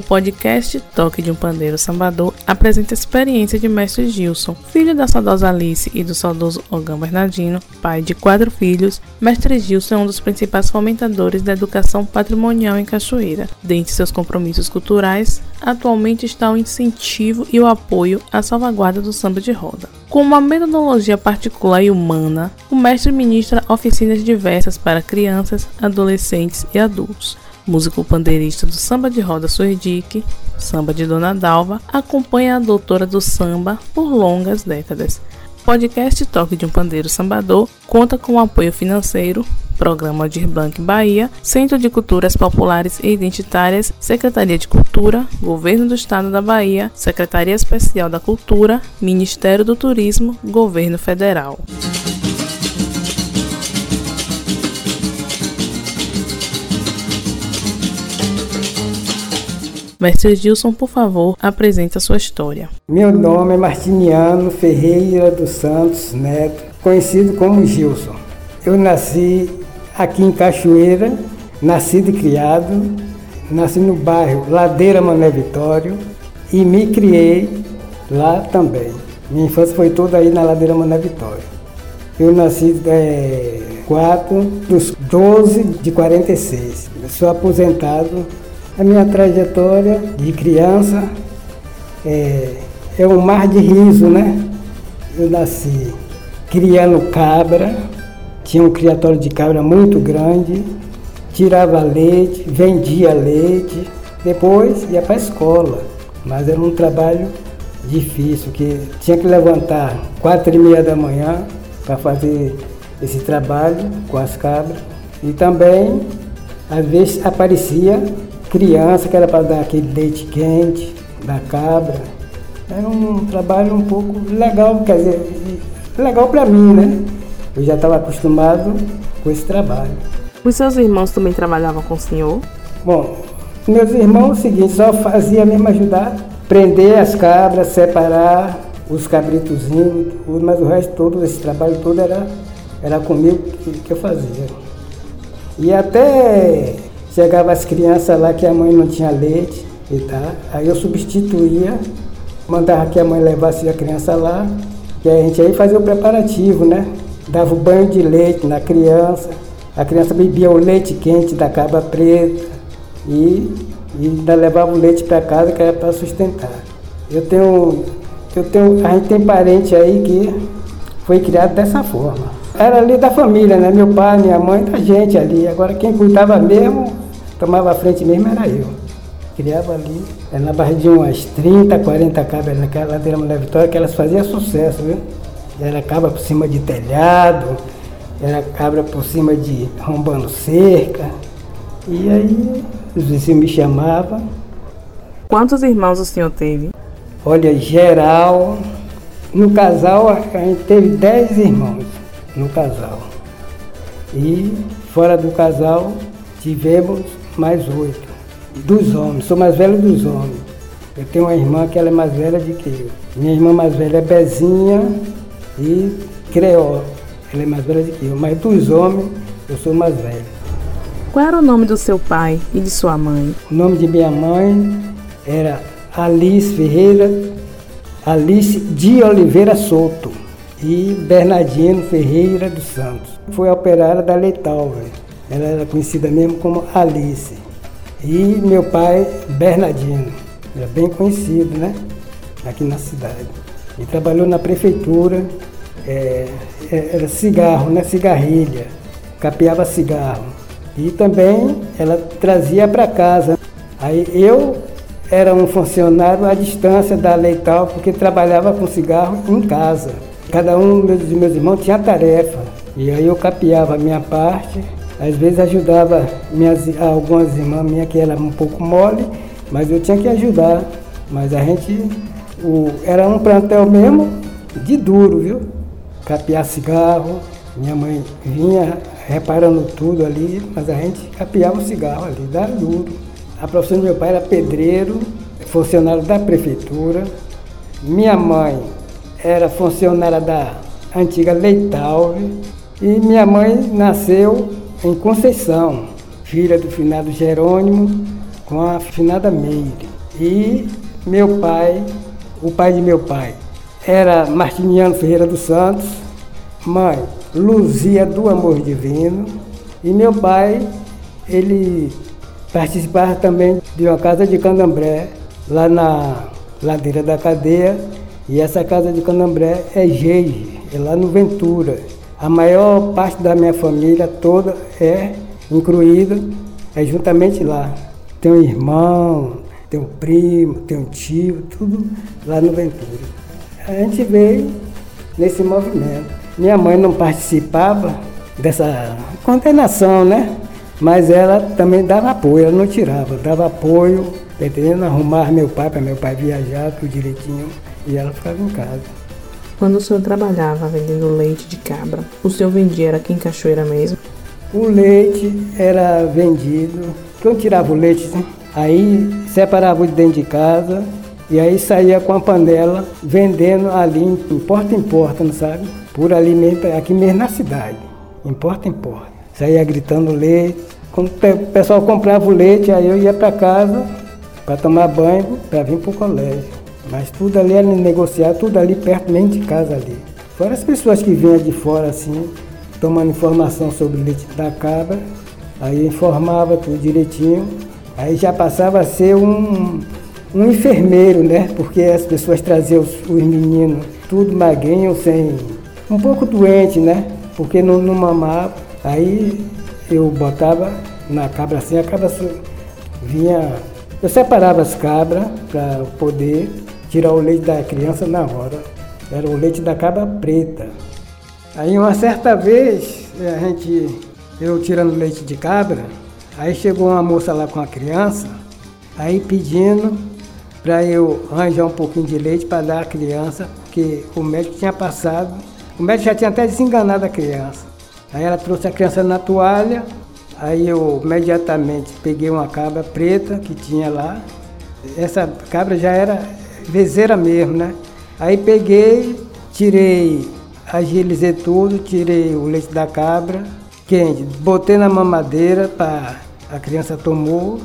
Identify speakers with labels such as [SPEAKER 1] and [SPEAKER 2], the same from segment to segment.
[SPEAKER 1] O podcast Toque de um Pandeiro Sambador apresenta a experiência de mestre Gilson, filho da saudosa Alice e do saudoso Ogão Bernardino, pai de quatro filhos. Mestre Gilson é um dos principais fomentadores da educação patrimonial em Cachoeira. Dentre seus compromissos culturais, atualmente está o incentivo e o apoio à salvaguarda do samba de roda. Com uma metodologia particular e humana, o mestre ministra oficinas diversas para crianças, adolescentes e adultos músico pandeirista do samba de roda Suerdique, samba de Dona Dalva, acompanha a doutora do samba por longas décadas. Podcast Toque de um Pandeiro Sambador conta com apoio financeiro Programa de Blanc Bahia, Centro de Culturas Populares e Identitárias, Secretaria de Cultura, Governo do Estado da Bahia, Secretaria Especial da Cultura, Ministério do Turismo, Governo Federal. Mestre Gilson, por favor, apresente a sua história.
[SPEAKER 2] Meu nome é Martiniano Ferreira dos Santos Neto, conhecido como Gilson. Eu nasci aqui em Cachoeira, nascido e criado, nasci no bairro Ladeira Mané Vitório e me criei lá também. Minha infância foi toda aí na Ladeira Mané Vitório. Eu nasci é, 4 dos 12 de 46. Eu sou aposentado a minha trajetória de criança é, é um mar de riso, né? Eu nasci criando cabra, tinha um criatório de cabra muito grande, tirava leite, vendia leite, depois ia para a escola. Mas era um trabalho difícil, que tinha que levantar quatro e meia da manhã para fazer esse trabalho com as cabras. E também, às vezes, aparecia criança, que era para dar aquele leite quente da cabra. Era um trabalho um pouco legal, quer dizer, legal para mim, né? Eu já estava acostumado com esse trabalho.
[SPEAKER 1] Os seus irmãos também trabalhavam com o senhor?
[SPEAKER 2] Bom, meus irmãos, é o seguinte, só fazia mesmo ajudar, prender as cabras, separar os cabritozinhos, mas o resto todo, esse trabalho todo era, era comigo que, que eu fazia. E até Chegava as crianças lá que a mãe não tinha leite e tá. Aí eu substituía, mandava que a mãe levasse a criança lá, que a gente aí fazia o preparativo, né? Dava o banho de leite na criança, a criança bebia o leite quente da cabra preta e, e ainda levava o leite para casa que era para sustentar. Eu tenho, eu tenho, a gente tem parente aí que foi criado dessa forma era ali da família, né? Meu pai, minha mãe, da gente ali. Agora quem cuidava mesmo, tomava a frente mesmo era eu. Criava ali, era na barra de umas 30, 40 cabras naquela ladeira Mulher Vitória, que elas faziam sucesso, viu? Era cabra por cima de telhado, era cabra por cima de rombando cerca. E aí os vizinhos me chamavam.
[SPEAKER 1] Quantos irmãos o senhor teve?
[SPEAKER 2] Olha, geral, no casal a gente teve 10 irmãos no casal. E fora do casal tivemos mais oito. Dos homens, sou mais velho dos homens. Eu tenho uma irmã que ela é mais velha do que eu. Minha irmã mais velha é Bezinha e Creó. Ela é mais velha do que eu. Mas dos homens, eu sou mais velho.
[SPEAKER 1] Qual era o nome do seu pai e de sua mãe?
[SPEAKER 2] O nome de minha mãe era Alice Ferreira, Alice de Oliveira Souto e Bernardino Ferreira dos Santos. Foi operária da Leitalva. Ela era conhecida mesmo como Alice. E meu pai, Bernardino, era bem conhecido, né? Aqui na cidade. E trabalhou na prefeitura, é, é era cigarro, né? Cigarrilha, capeava cigarro. E também ela trazia para casa. Aí eu era um funcionário à distância da Leital, porque trabalhava com cigarro em casa. Cada um dos meus irmãos tinha tarefa. E aí eu capeava a minha parte, às vezes ajudava minhas, algumas irmãs minhas que eram um pouco mole, mas eu tinha que ajudar. Mas a gente o, era um plantel mesmo de duro, viu? Capear cigarro, minha mãe vinha reparando tudo ali, mas a gente capeava o cigarro ali, dava duro. A profissão do meu pai era pedreiro, funcionário da prefeitura. Minha mãe era funcionária da antiga Leitalve e minha mãe nasceu em Conceição, filha do finado Jerônimo com a finada Meire. E meu pai, o pai de meu pai, era Martiniano Ferreira dos Santos, mãe Luzia do Amor Divino, e meu pai, ele participava também de uma casa de candomblé lá na ladeira da cadeia, e essa casa de candomblé é Geige, é lá no Ventura. A maior parte da minha família toda é incluída, é juntamente lá. Tem um irmão, tem um primo, tem um tio, tudo lá no Ventura. A gente veio nesse movimento. Minha mãe não participava dessa condenação, né? Mas ela também dava apoio, ela não tirava, dava apoio, entendendo? Arrumar meu pai para meu pai viajar tudo direitinho e ela ficava em casa.
[SPEAKER 1] Quando o senhor trabalhava vendendo leite de cabra, o senhor vendia era aqui em Cachoeira mesmo?
[SPEAKER 2] O leite era vendido, quando tirava o leite, né? aí separava de dentro de casa e aí saía com a panela vendendo ali em porta em porta, não sabe? Por ali mesmo, aqui mesmo na cidade, em porta em porta. Saía gritando leite. Quando o pessoal comprava o leite, aí eu ia para casa para tomar banho, para vir para o colégio. Mas tudo ali era negociado, tudo ali perto mesmo de casa ali. Fora as pessoas que vinham de fora assim, tomando informação sobre o leite da cabra, aí informava tudo direitinho, aí já passava a ser um, um enfermeiro, né? Porque as pessoas traziam os, os meninos tudo magrinho, sem. um pouco doente, né? Porque não, não mamava. Aí eu botava na cabra assim, a cabra vinha. Eu separava as cabras para poder tirar o leite da criança na hora. Era o leite da cabra preta. Aí uma certa vez, a gente, eu tirando leite de cabra, aí chegou uma moça lá com a criança, aí pedindo para eu arranjar um pouquinho de leite para dar à criança, porque o médico tinha passado, o médico já tinha até desenganado a criança. Aí ela trouxe a criança na toalha, aí eu imediatamente peguei uma cabra preta que tinha lá. Essa cabra já era vezeira mesmo, né? Aí peguei, tirei, agilizei tudo, tirei o leite da cabra, quente, botei na mamadeira, para a criança tomou.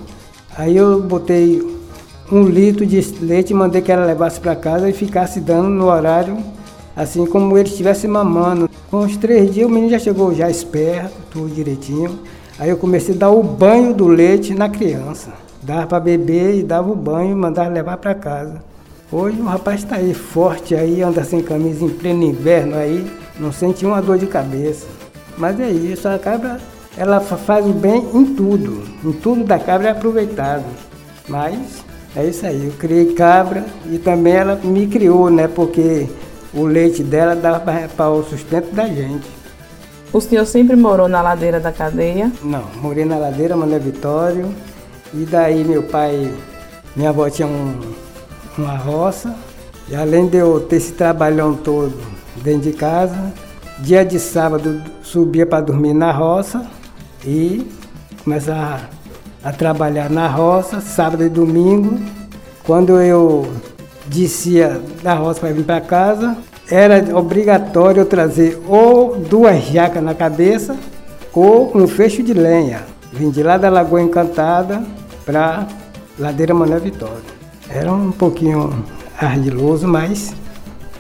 [SPEAKER 2] Aí eu botei um litro de leite, mandei que ela levasse para casa e ficasse dando no horário, assim como ele estivesse mamando. Com uns três dias o menino já chegou já esperto, tudo direitinho. Aí eu comecei a dar o banho do leite na criança. Dava para beber e dava o banho e mandava levar para casa. Hoje o rapaz está aí forte aí, anda sem camisa em pleno inverno aí, não sente uma dor de cabeça. Mas é isso, a cabra ela faz o bem em tudo, em tudo da cabra é aproveitado. Mas é isso aí, eu criei cabra e também ela me criou, né? Porque o leite dela dava para o sustento da gente.
[SPEAKER 1] O senhor sempre morou na ladeira da cadeia?
[SPEAKER 2] Não, morei na ladeira Mané Vitório. E daí meu pai, minha avó tinha um, uma roça. E além de eu ter esse trabalhão todo dentro de casa, dia de sábado subia para dormir na roça e começava a trabalhar na roça, sábado e domingo. Quando eu descia da roça para vir para casa, era obrigatório eu trazer ou duas jacas na cabeça ou um fecho de lenha. Vim de lá da Lagoa Encantada para Ladeira Mané Vitória. Era um pouquinho ardiloso, mas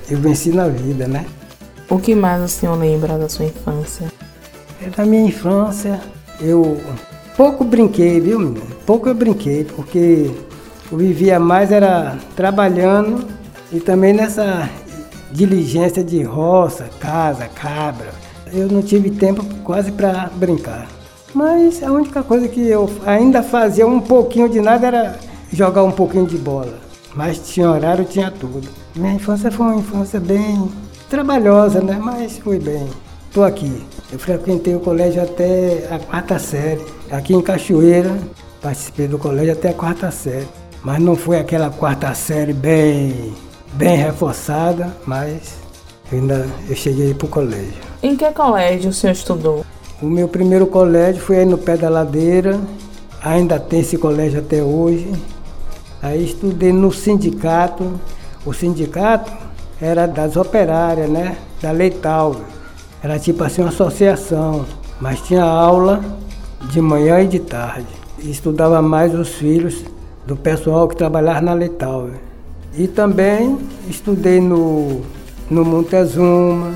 [SPEAKER 2] eu venci na vida, né?
[SPEAKER 1] O que mais o senhor lembra da sua infância?
[SPEAKER 2] É da minha infância, eu Pouco brinquei, viu, menino? Pouco eu brinquei, porque eu vivia mais era trabalhando e também nessa diligência de roça, casa, cabra. Eu não tive tempo quase para brincar. Mas a única coisa que eu ainda fazia um pouquinho de nada era jogar um pouquinho de bola. Mas tinha horário, tinha tudo. Minha infância foi uma infância bem trabalhosa, né? Mas foi bem. Estou aqui. Eu frequentei o colégio até a quarta série. Aqui em Cachoeira, participei do colégio até a quarta série. Mas não foi aquela quarta série bem, bem reforçada, mas ainda eu cheguei para o colégio.
[SPEAKER 1] Em que colégio o senhor estudou?
[SPEAKER 2] O meu primeiro colégio foi aí no pé da ladeira. Ainda tem esse colégio até hoje. Aí estudei no sindicato. O sindicato era das operárias, né? Da Leital. Era tipo assim uma associação, mas tinha aula de manhã e de tarde. estudava mais os filhos do pessoal que trabalhava na Letal. E também estudei no, no Montezuma,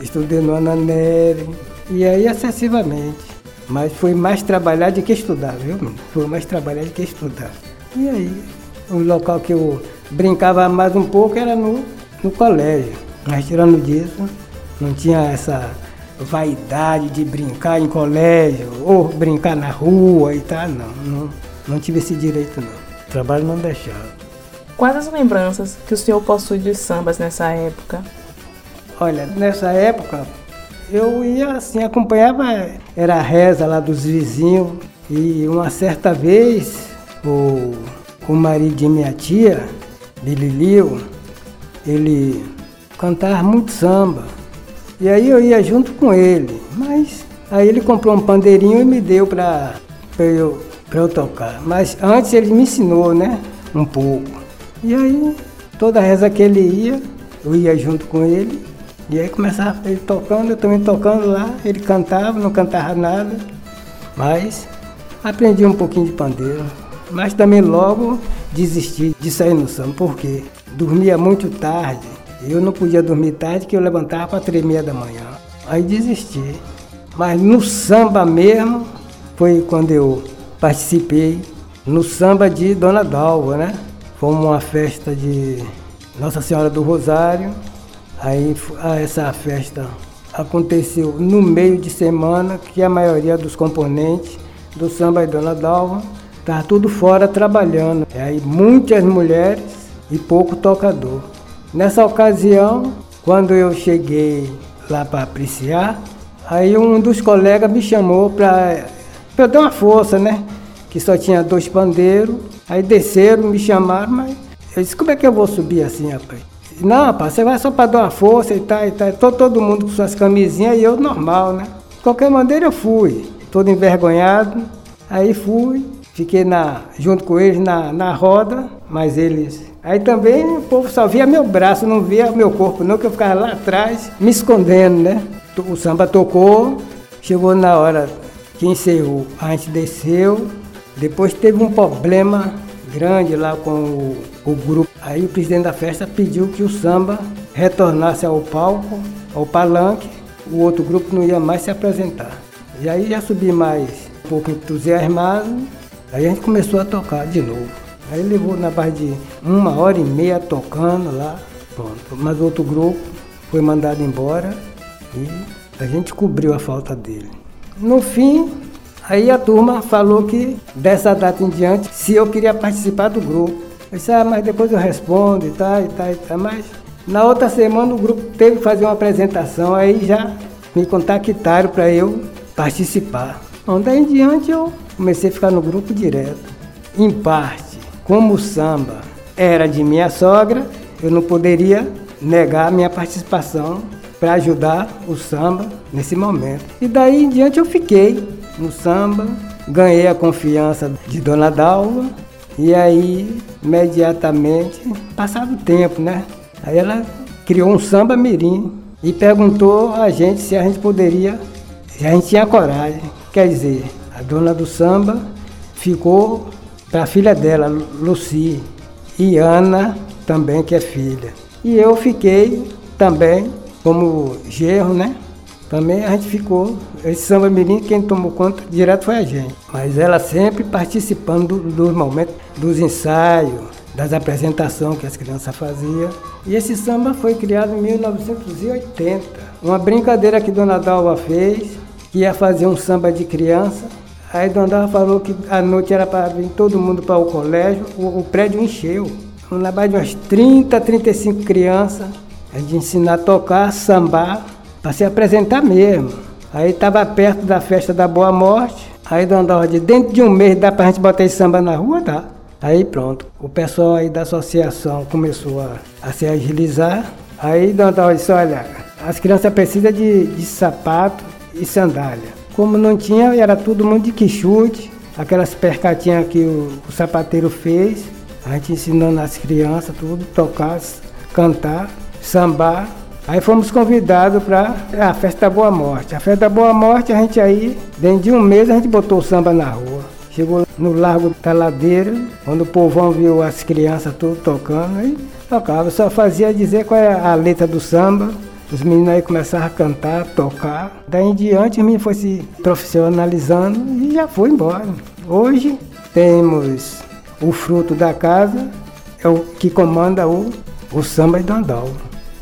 [SPEAKER 2] estudei no Ananeri, e aí excessivamente. Mas foi mais trabalhar do que estudar, viu? Foi mais trabalhar do que estudar. E aí, o local que eu brincava mais um pouco era no, no colégio. Mas tirando disso, não tinha essa vaidade de brincar em colégio ou brincar na rua e tal, não. Não, não tive esse direito, não. O trabalho não deixava.
[SPEAKER 1] Quais as lembranças que o senhor possui de sambas nessa época?
[SPEAKER 2] Olha, nessa época eu ia assim, acompanhava, era a reza lá dos vizinhos, e uma certa vez o, o marido de minha tia, Bililio, ele cantava muito samba. E aí eu ia junto com ele, mas aí ele comprou um pandeirinho e me deu para eu, eu tocar. Mas antes ele me ensinou, né? Um pouco. E aí, toda reza que ele ia, eu ia junto com ele. E aí começava ele tocando, eu também tocando lá. Ele cantava, não cantava nada. Mas aprendi um pouquinho de pandeiro. Mas também logo desisti de sair no samba, porque dormia muito tarde eu não podia dormir tarde, que eu levantava para três meia da manhã. Aí desisti. Mas no samba mesmo, foi quando eu participei no samba de Dona Dalva, né? Foi uma festa de Nossa Senhora do Rosário. Aí essa festa aconteceu no meio de semana, que a maioria dos componentes do samba de Dona Dalva estavam tudo fora trabalhando. Aí muitas mulheres e pouco tocador. Nessa ocasião, quando eu cheguei lá para apreciar, aí um dos colegas me chamou para eu dar uma força, né? Que só tinha dois pandeiros. Aí desceram, me chamaram, mas eu disse, como é que eu vou subir assim, rapaz? Não, rapaz, você vai só para dar uma força e tal, e tal. Todo mundo com suas camisinhas e eu normal, né? De qualquer maneira eu fui, todo envergonhado. Aí fui, fiquei na, junto com eles na, na roda, mas eles Aí também o povo só via meu braço, não via meu corpo, não, que eu ficava lá atrás me escondendo, né? O samba tocou, chegou na hora que encerrou, a gente desceu, depois teve um problema grande lá com o, o grupo. Aí o presidente da festa pediu que o samba retornasse ao palco, ao palanque, o outro grupo não ia mais se apresentar. E aí já subi mais um pouco entusiasmado, a gente começou a tocar de novo. Aí levou na base de uma hora e meia tocando lá, pronto. Mas outro grupo foi mandado embora e a gente cobriu a falta dele. No fim, aí a turma falou que dessa data em diante, se eu queria participar do grupo. Eu disse, ah, mas depois eu respondo e tal, e tal, e tal. Mas na outra semana o grupo teve que fazer uma apresentação, aí já me contactaram para eu participar. Então, daí em diante eu comecei a ficar no grupo direto. Em parte, como o samba era de minha sogra, eu não poderia negar minha participação para ajudar o samba nesse momento. E daí em diante eu fiquei no samba, ganhei a confiança de Dona Dalva e aí imediatamente, passado o tempo, né? Aí ela criou um samba mirim e perguntou a gente se a gente poderia, se a gente tinha coragem. Quer dizer, a dona do samba ficou para a filha dela, Luci, e Ana também, que é filha. E eu fiquei também como gerro, né? Também a gente ficou, esse samba mirim, quem tomou conta direto foi a gente. Mas ela sempre participando dos momentos, dos ensaios, das apresentações que as crianças faziam. E esse samba foi criado em 1980. Uma brincadeira que Dona Dalva fez, que ia fazer um samba de criança, Aí Dona falou que a noite era para vir todo mundo para o colégio, o, o prédio encheu. Na base de umas 30, 35 crianças, gente ensinar a tocar, sambar, para se apresentar mesmo. Aí estava perto da festa da Boa Morte, aí Dona disse, dentro de um mês dá para a gente botar esse samba na rua? Dá. Aí pronto, o pessoal aí da associação começou a, a se agilizar. Aí Dona disse, olha, as crianças precisam de, de sapato e sandália. Como não tinha, era tudo muito de quichute, aquelas percatinhas que o, o sapateiro fez, a gente ensinando as crianças tudo, tocar, cantar, sambar. Aí fomos convidados para a festa da Boa Morte. A festa da Boa Morte, a gente aí, dentro de um mês, a gente botou o samba na rua. Chegou no Largo da Ladeira, quando o povão viu as crianças tudo tocando, aí tocava. Só fazia dizer qual é a letra do samba. Os meninos aí começaram a cantar, tocar. Daí em diante, o menino foi se profissionalizando e já foi embora. Hoje temos o fruto da casa, é o que comanda o, o samba de Dondal.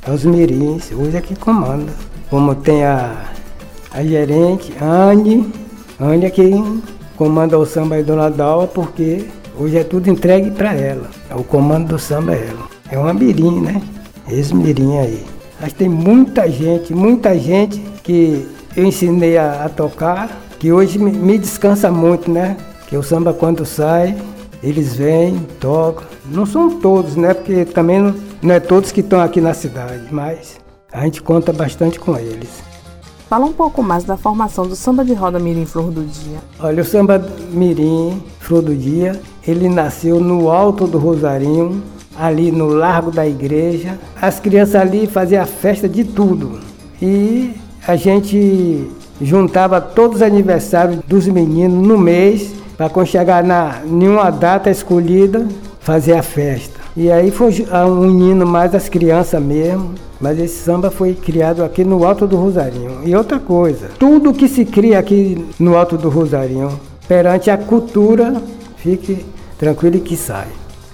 [SPEAKER 2] É os mirins, hoje é que comanda. Como tem a, a gerente, Anne, Anne é quem comanda o samba de Dona porque hoje é tudo entregue para ela. O comando do samba é ela. É uma mirim, né? Esse mirim aí. Mas tem muita gente, muita gente que eu ensinei a, a tocar, que hoje me, me, descansa muito, né? Que o samba quando sai, eles vêm, tocam. Não são todos, né? Porque também não, não é todos que estão aqui na cidade, mas a gente conta bastante com eles.
[SPEAKER 1] Fala um pouco mais da formação do samba de roda Mirim Flor do Dia.
[SPEAKER 2] Olha, o samba Mirim Flor do Dia, ele nasceu no Alto do Rosarinho, ali no Largo da Igreja. As crianças ali faziam a festa de tudo. E a gente juntava todos os aniversários dos meninos no mês, para quando chegar na nenhuma data escolhida, fazer a festa. E aí foi unindo mais as crianças mesmo. Mas esse samba foi criado aqui no Alto do Rosarinho. E outra coisa, tudo que se cria aqui no Alto do Rosarinho, perante a cultura, fique tranquilo que sai.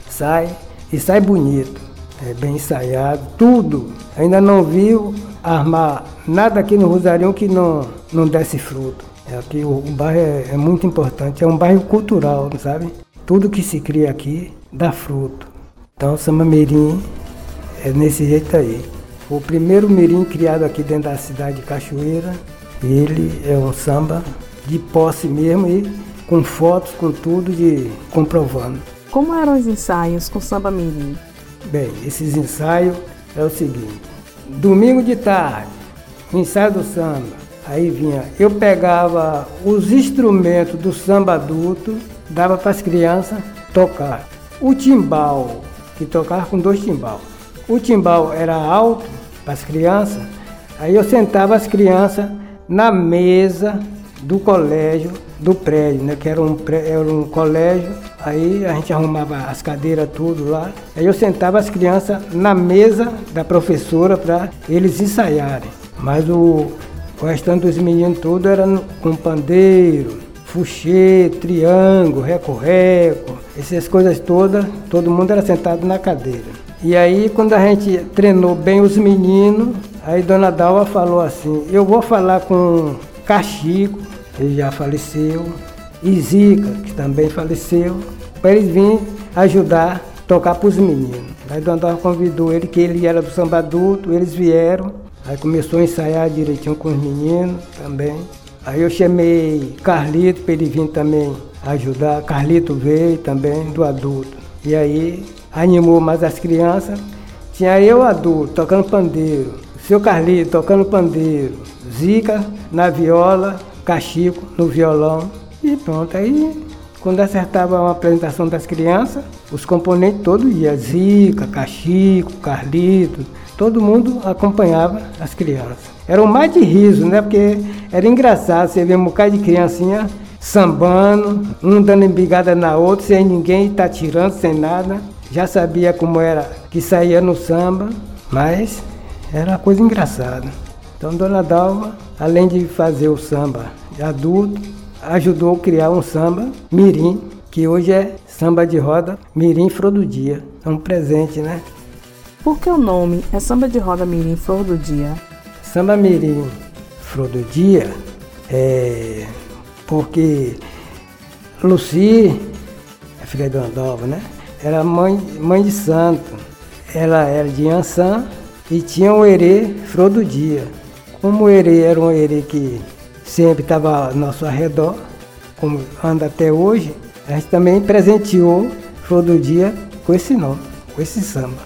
[SPEAKER 2] Sai e sai bonito, é bem ensaiado, tudo. Ainda não viu armar nada aqui no Rosarinho que não, não desse fruto. É aqui o, o bairro é, é, muito importante, é um bairro cultural, sabe? Tudo que se cria aqui dá fruto. Então, Samba Mirim é nesse jeito aí. O primeiro mirim criado aqui dentro da cidade de Cachoeira, ele é um samba de posse mesmo e com fotos, com tudo de comprovando.
[SPEAKER 1] Como eram os ensaios com samba mirim?
[SPEAKER 2] Bem, esses ensaios é o seguinte: domingo de tarde, ensaio do samba. Aí vinha, eu pegava os instrumentos do samba adulto, dava para as crianças tocar. O timbal, que tocava com dois timbal. O timbal era alto para as crianças, aí eu sentava as crianças na mesa do colégio, do prédio, né? Que era um, era um colégio Aí a gente arrumava as cadeiras tudo lá. Aí eu sentava as crianças na mesa da professora para eles ensaiarem. Mas o, o restante dos meninos tudo era com pandeiro, fuxê, triângulo, reco-reco, essas coisas todas, todo mundo era sentado na cadeira. E aí quando a gente treinou bem os meninos, aí Dona Dalva falou assim, eu vou falar com Cachico, ele já faleceu, e Zica, que também faleceu, para eles virem ajudar a tocar para os meninos. Aí Dona convidou ele, que ele era do samba adulto, eles vieram, aí começou a ensaiar direitinho com os meninos também. Aí eu chamei Carlito para ele vir também ajudar. Carlito veio também, do adulto. E aí animou mais as crianças. Tinha eu adulto tocando pandeiro, o seu Carlito tocando pandeiro, Zica na viola, Cachico no violão. E pronto, aí quando acertava uma apresentação das crianças, os componentes todos iam, Zica, Cachico, Carlito, todo mundo acompanhava as crianças. Era um mais de riso, né? Porque era engraçado, você vê um bocado de criancinha sambando, um dando embigada na outra, sem ninguém estar tá tirando, sem nada. Já sabia como era que saía no samba, mas era uma coisa engraçada. Então Dona Dalva, além de fazer o samba de adulto, ajudou a criar um samba mirim, que hoje é samba de roda mirim flor do dia. É um presente, né?
[SPEAKER 1] Por que o nome é samba de roda mirim flor do dia?
[SPEAKER 2] Samba mirim flor do dia é porque Luci, a filha de Andova, né? Era mãe, mãe de santo. Ela era de Ançã e tinha o herê flor do dia. Como o era um herê que sempre estava ao nosso arredor, como anda até hoje, a gente também presenteou Flor do Dia com esse nome, com esse samba.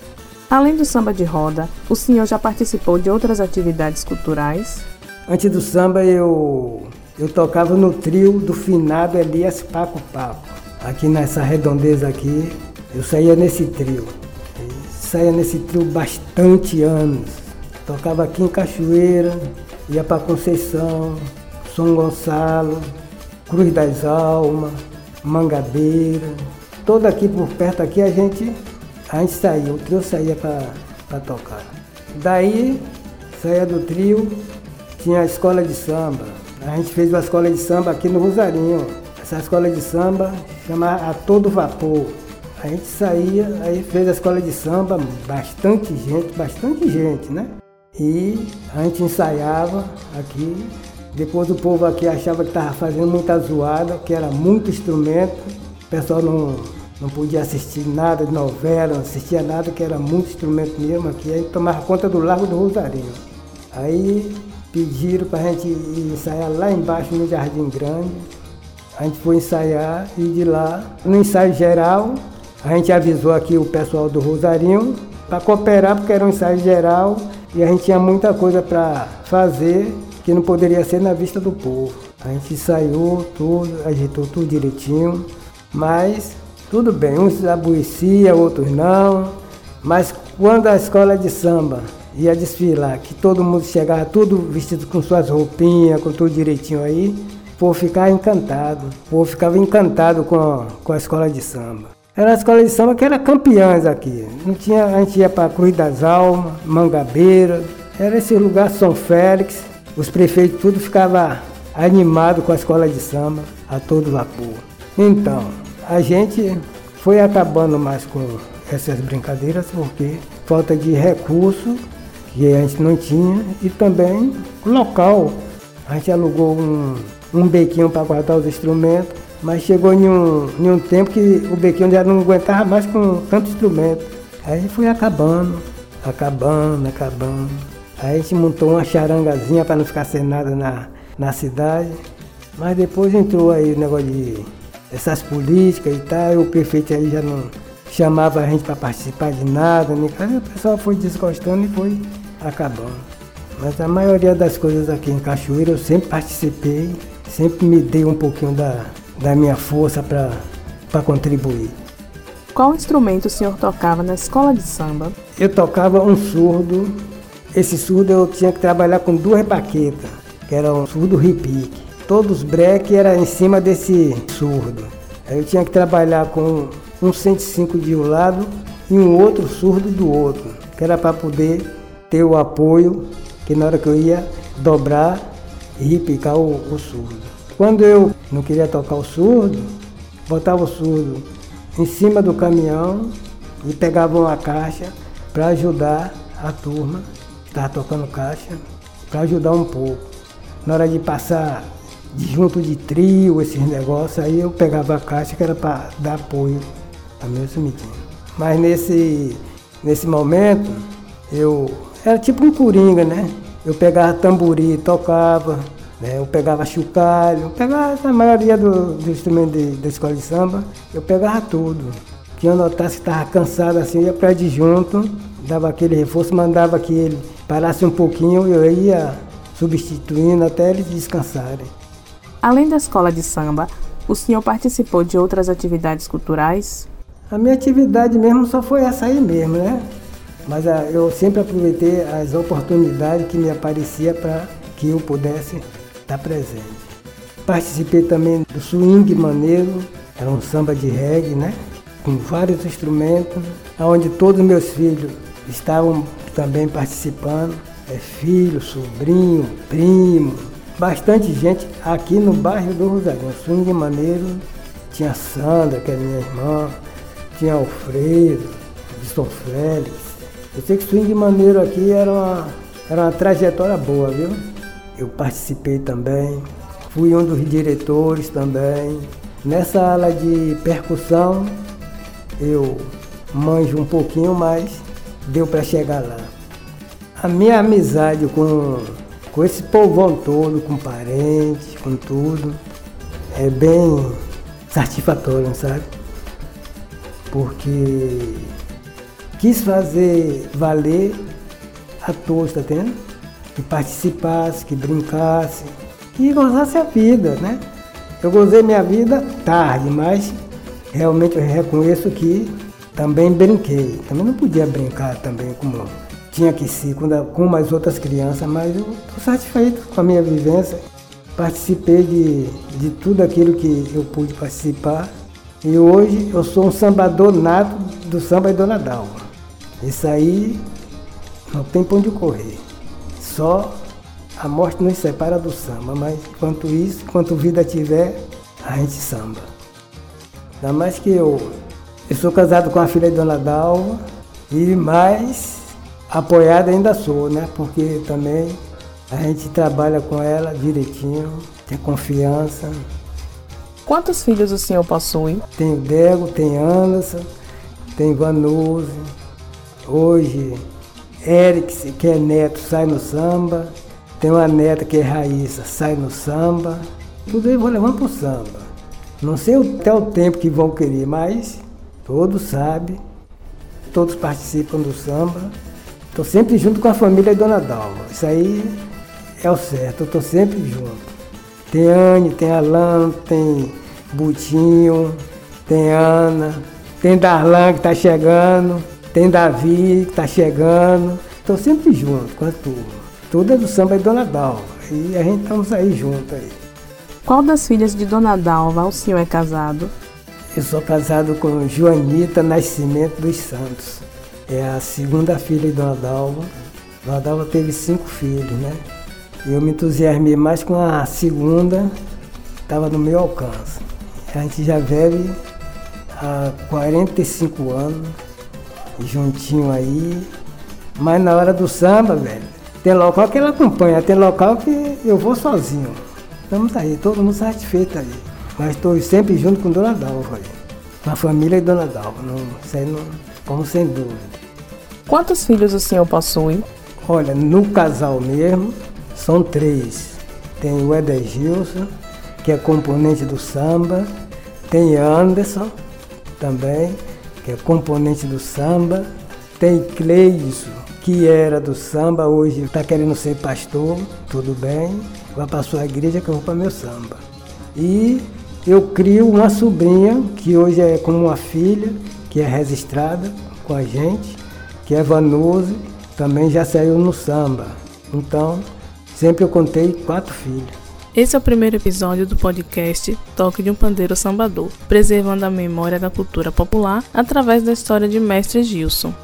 [SPEAKER 1] Além do samba de roda, o senhor já participou de outras atividades culturais?
[SPEAKER 2] Antes do samba, eu, eu tocava no trio do finado Elias Paco Paco. Aqui nessa redondeza aqui, eu saía nesse trio. saía nesse trio bastante anos. Tocava aqui em Cachoeira, ia para Conceição, são Gonçalo, Cruz das Almas, Mangabeira, todo aqui por perto aqui a gente, a gente saía, o trio saía para tocar. Daí saía do trio, tinha a escola de samba. A gente fez uma escola de samba aqui no Rosarinho. Essa escola de samba chama A Todo Vapor. A gente saía, aí fez a escola de samba, bastante gente, bastante gente, né? E a gente ensaiava aqui. Depois o povo aqui achava que estava fazendo muita zoada, que era muito instrumento. O pessoal não, não podia assistir nada de novela, não assistia nada, que era muito instrumento mesmo aqui. Aí tomava conta do Largo do Rosarinho. Aí pediram para a gente ensaiar lá embaixo no Jardim Grande. A gente foi ensaiar e de lá, no ensaio geral, a gente avisou aqui o pessoal do Rosarinho para cooperar, porque era um ensaio geral e a gente tinha muita coisa para fazer que não poderia ser na vista do povo. A gente ensaiou tudo, agitou tudo direitinho, mas tudo bem, uns aborrecia, outros não. Mas quando a escola de samba ia desfilar, que todo mundo chegava tudo vestido com suas roupinhas, com tudo direitinho aí, o povo ficava encantado. O povo ficava encantado com com a escola de samba. Era a escola de samba que era campeãs aqui. Não tinha, a gente ia para Cruz das Almas, Mangabeira, era esse lugar São Félix. Os prefeitos tudo ficava animado com a escola de samba a todo vapor. Então, a gente foi acabando mais com essas brincadeiras porque falta de recurso que a gente não tinha e também local. A gente alugou um, um bequinho para guardar os instrumentos mas chegou em um, em um tempo que o Bequinho já não aguentava mais com tanto instrumento. Aí foi acabando, acabando, acabando. Aí gente montou uma charangazinha para não ficar sem nada na, na cidade. Mas depois entrou aí o negócio de essas políticas e tal, e o prefeito aí já não chamava a gente para participar de nada, nem Aí o pessoal foi desgostando e foi acabando. Mas a maioria das coisas aqui em Cachoeira eu sempre participei, sempre me dei um pouquinho da, da minha força para contribuir.
[SPEAKER 1] Qual instrumento o senhor tocava na escola de samba?
[SPEAKER 2] Eu tocava um surdo. Esse surdo eu tinha que trabalhar com duas baquetas, que era um surdo repique. Todos os breques eram em cima desse surdo. Aí eu tinha que trabalhar com um 105 de um lado e um outro surdo do outro, que era para poder ter o apoio, que na hora que eu ia dobrar e repicar o, o surdo. Quando eu não queria tocar o surdo, botava o surdo em cima do caminhão e pegava uma caixa para ajudar a turma que estava tocando caixa, para ajudar um pouco. Na hora de passar de junto de trio, esses negócios, aí eu pegava a caixa que era para dar apoio a meu cemitério. Mas nesse, nesse momento, eu era tipo um coringa, né? Eu pegava tambori, tocava? Eu pegava chocalho, pegava a maioria dos do instrumentos da escola de samba, eu pegava tudo. Que eu notasse que estava cansado assim, ia para adjunto, dava aquele reforço, mandava que ele parasse um pouquinho, eu ia substituindo até eles descansarem.
[SPEAKER 1] Além da escola de samba, o senhor participou de outras atividades culturais?
[SPEAKER 2] A minha atividade mesmo só foi essa aí mesmo, né? Mas ah, eu sempre aproveitei as oportunidades que me aparecia para que eu pudesse está presente. Participei também do swing maneiro, era um samba de reggae, né? Com vários instrumentos, onde todos meus filhos estavam também participando. É filho, sobrinho, primo, bastante gente aqui no bairro do Rosarinho. Swing maneiro, tinha Sandra, que é minha irmã, tinha Alfredo, São Félix. Eu sei que swing maneiro aqui era uma, era uma trajetória boa, viu? Eu participei também, fui um dos diretores também. Nessa ala de percussão eu manjo um pouquinho, mas deu para chegar lá. A minha amizade com, com esse povão todo, com parentes, com tudo, é bem satisfatório, sabe? Porque quis fazer valer a todos, tá tendo? Que participasse, que brincasse, que gozasse a vida, né? Eu gozei minha vida tarde, mas realmente eu reconheço que também brinquei. Também não podia brincar também como tinha que ser com as outras crianças, mas eu estou satisfeito com a minha vivência. participei de, de tudo aquilo que eu pude participar. E hoje eu sou um sambador nato do samba e Dona Dalva. Isso aí não tem pra onde correr. Só a morte nos separa do samba, mas enquanto isso, enquanto vida tiver, a gente samba. Ainda mais que eu, eu sou casado com a filha de Dona Dalva e mais apoiado ainda sou, né? Porque também a gente trabalha com ela direitinho, tem confiança.
[SPEAKER 1] Quantos filhos o senhor possui?
[SPEAKER 2] Tem Dego, tem Anderson, tem Vanuse. Hoje, Eric, que é neto, sai no samba. Tem uma neta que é Raíssa, sai no samba. Tudo eles vão levando pro samba. Não sei até o tempo que vão querer, mas todos sabem, todos participam do samba. Estou sempre junto com a família Dona Dalma. Isso aí é o certo, eu estou sempre junto. Tem Anne, tem Alan, tem Butinho, tem Ana, tem Darlan que está chegando, tem Davi que está chegando. Estou sempre junto com a turma. Tudo é do samba de Dona Dalva. E a gente estamos aí junto aí.
[SPEAKER 1] Qual das filhas de Dona Dalva o senhor é casado?
[SPEAKER 2] Eu sou casado com Joanita Nascimento dos Santos. É a segunda filha de Dona Dalva. Dona Dalva teve cinco filhos, né? E eu me entusiasmei mais com a segunda, estava no meu alcance. A gente já vive há 45 anos, juntinho aí. Mas na hora do samba, velho, tem local que ela acompanha, tem local que eu vou sozinho. Estamos aí, todo mundo satisfeito aí. Mas estou sempre junto com Dona Dalva aí. A família de Dona Dalva, não, isso aí não, como sem dúvida.
[SPEAKER 1] Quantos filhos o senhor possui?
[SPEAKER 2] Olha, no casal mesmo, são três. Tem o Eder Gilson, que é componente do samba. Tem Anderson, também, que é componente do samba. Tem Cleison, que era do samba, hoje está querendo ser pastor, tudo bem. Vai para sua igreja que eu vou para meu samba. E eu crio uma sobrinha, que hoje é como uma filha, que é registrada com a gente que é Vanuse, também já saiu no samba. Então, sempre eu contei quatro filhos.
[SPEAKER 1] Esse é o primeiro episódio do podcast Toque de um Pandeiro Sambador, preservando a memória da cultura popular através da história de Mestre Gilson.